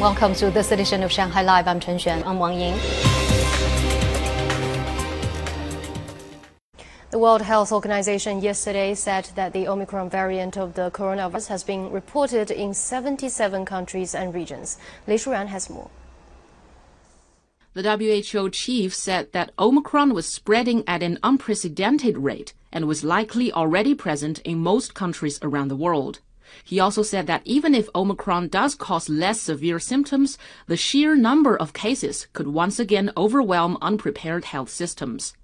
Welcome to this edition of Shanghai Live. I'm Chen Xuan. I'm Wang Ying. The World Health Organization yesterday said that the Omicron variant of the coronavirus has been reported in 77 countries and regions. Lei Shuran has more. The WHO chief said that Omicron was spreading at an unprecedented rate and was likely already present in most countries around the world. He also said that even if Omicron does cause less severe symptoms, the sheer number of cases could once again overwhelm unprepared health systems.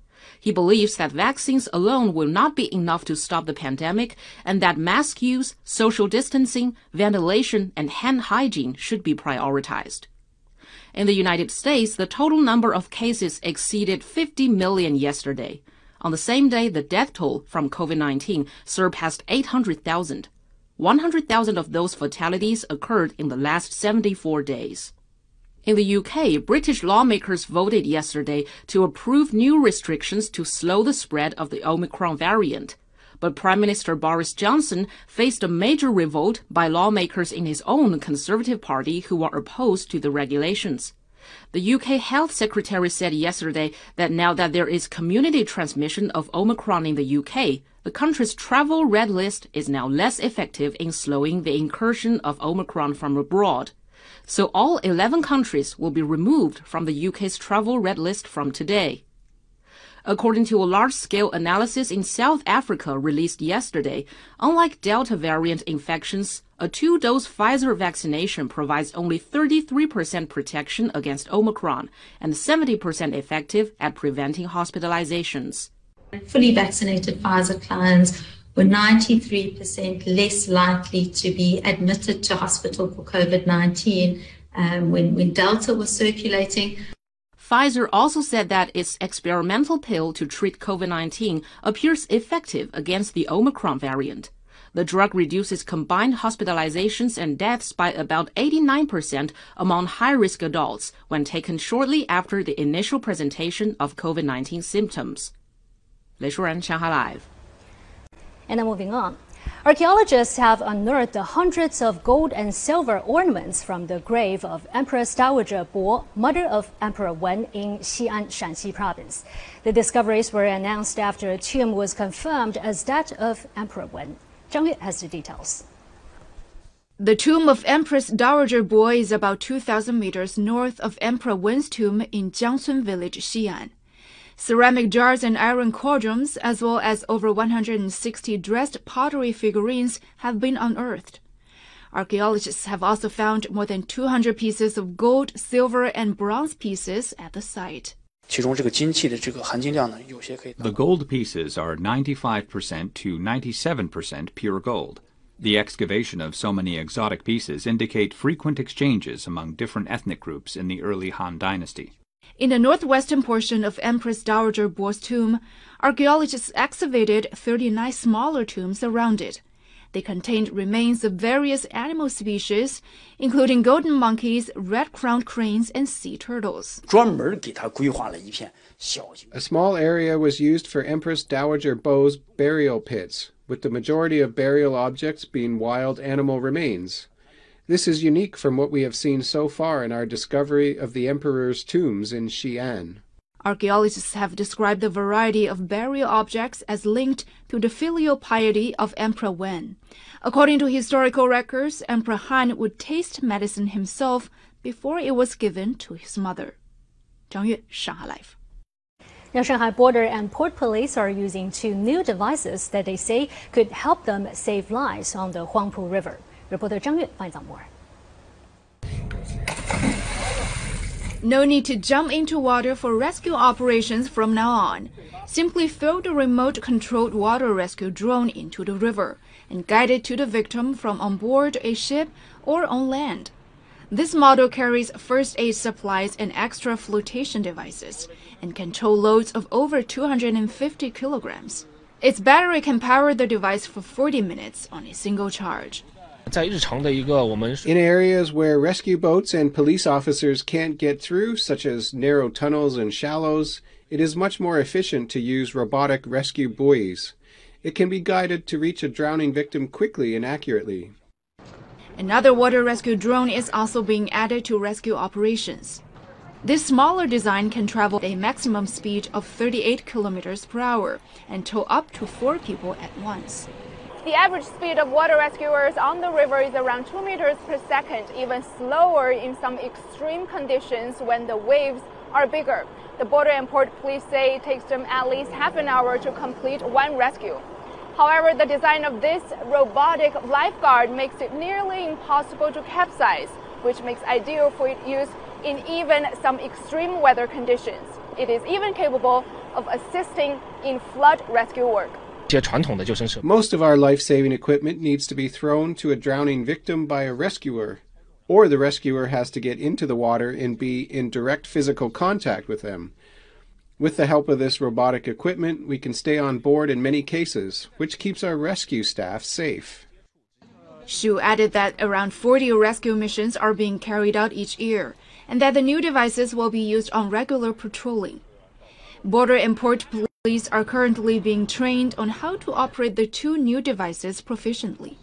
He believes that vaccines alone will not be enough to stop the pandemic and that mask use, social distancing, ventilation, and hand hygiene should be prioritized. In the United States, the total number of cases exceeded 50 million yesterday. On the same day, the death toll from COVID-19 surpassed 800,000. 100,000 of those fatalities occurred in the last 74 days. In the UK, British lawmakers voted yesterday to approve new restrictions to slow the spread of the Omicron variant. But Prime Minister Boris Johnson faced a major revolt by lawmakers in his own Conservative Party who are opposed to the regulations. The UK Health Secretary said yesterday that now that there is community transmission of Omicron in the UK, the country's travel red list is now less effective in slowing the incursion of Omicron from abroad so all 11 countries will be removed from the UK's travel red list from today. According to a large-scale analysis in South Africa released yesterday, unlike Delta variant infections, a two-dose Pfizer vaccination provides only 33% protection against Omicron and 70% effective at preventing hospitalizations. Fully vaccinated Pfizer clients were 93% less likely to be admitted to hospital for COVID 19 um, when, when Delta was circulating. Pfizer also said that its experimental pill to treat COVID 19 appears effective against the Omicron variant. The drug reduces combined hospitalizations and deaths by about 89% among high-risk adults when taken shortly after the initial presentation of COVID-19 symptoms. Lei Shuran, Shanghai Live. And then moving on. Archaeologists have unearthed hundreds of gold and silver ornaments from the grave of Empress Dowager Bo, mother of Emperor Wen in Xi'an, Shaanxi province. The discoveries were announced after a tomb was confirmed as that of Emperor Wen. Zhang Yue has the details. The tomb of Empress Dowager Bo is about 2,000 meters north of Emperor Wen's tomb in Jiangcun village, Xi'an. Ceramic jars and iron cauldrons, as well as over 160 dressed pottery figurines, have been unearthed. Archaeologists have also found more than 200 pieces of gold, silver, and bronze pieces at the site. The gold pieces are 95% to 97% pure gold. The excavation of so many exotic pieces indicate frequent exchanges among different ethnic groups in the early Han Dynasty. In the northwestern portion of Empress Dowager Bo's tomb, archaeologists excavated 39 smaller tombs around it. They contained remains of various animal species, including golden monkeys, red-crowned cranes, and sea turtles. A small area was used for Empress Dowager Bo's burial pits, with the majority of burial objects being wild animal remains. This is unique from what we have seen so far in our discovery of the emperor's tombs in Xi'an. Archaeologists have described the variety of burial objects as linked to the filial piety of Emperor Wen. According to historical records, Emperor Han would taste medicine himself before it was given to his mother. Zhang Yue, Shanghai Live. Now, Shanghai Border and Port Police are using two new devices that they say could help them save lives on the Huangpu River. Reporter Zhang Yue finds out more. No need to jump into water for rescue operations from now on. Simply throw the remote controlled water rescue drone into the river and guide it to the victim from on board a ship or on land. This model carries first aid supplies and extra flotation devices and can tow loads of over 250 kilograms. Its battery can power the device for 40 minutes on a single charge. In areas where rescue boats and police officers can't get through, such as narrow tunnels and shallows, it is much more efficient to use robotic rescue buoys. It can be guided to reach a drowning victim quickly and accurately. Another water rescue drone is also being added to rescue operations. This smaller design can travel a maximum speed of 38 kilometers per hour and tow up to four people at once. The average speed of water rescuers on the river is around 2 meters per second, even slower in some extreme conditions when the waves are bigger. The Border and Port Police say it takes them at least half an hour to complete one rescue. However, the design of this robotic lifeguard makes it nearly impossible to capsize, which makes ideal for use in even some extreme weather conditions. It is even capable of assisting in flood rescue work. Most of our life saving equipment needs to be thrown to a drowning victim by a rescuer, or the rescuer has to get into the water and be in direct physical contact with them. With the help of this robotic equipment, we can stay on board in many cases, which keeps our rescue staff safe. Xu added that around 40 rescue missions are being carried out each year, and that the new devices will be used on regular patrolling. Border and Port Police Police are currently being trained on how to operate the two new devices proficiently.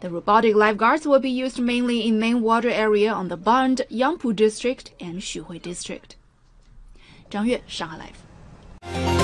The robotic lifeguards will be used mainly in main water area on the Bund, Yangpu District, and Xuhui District. 张悦，上海 Live。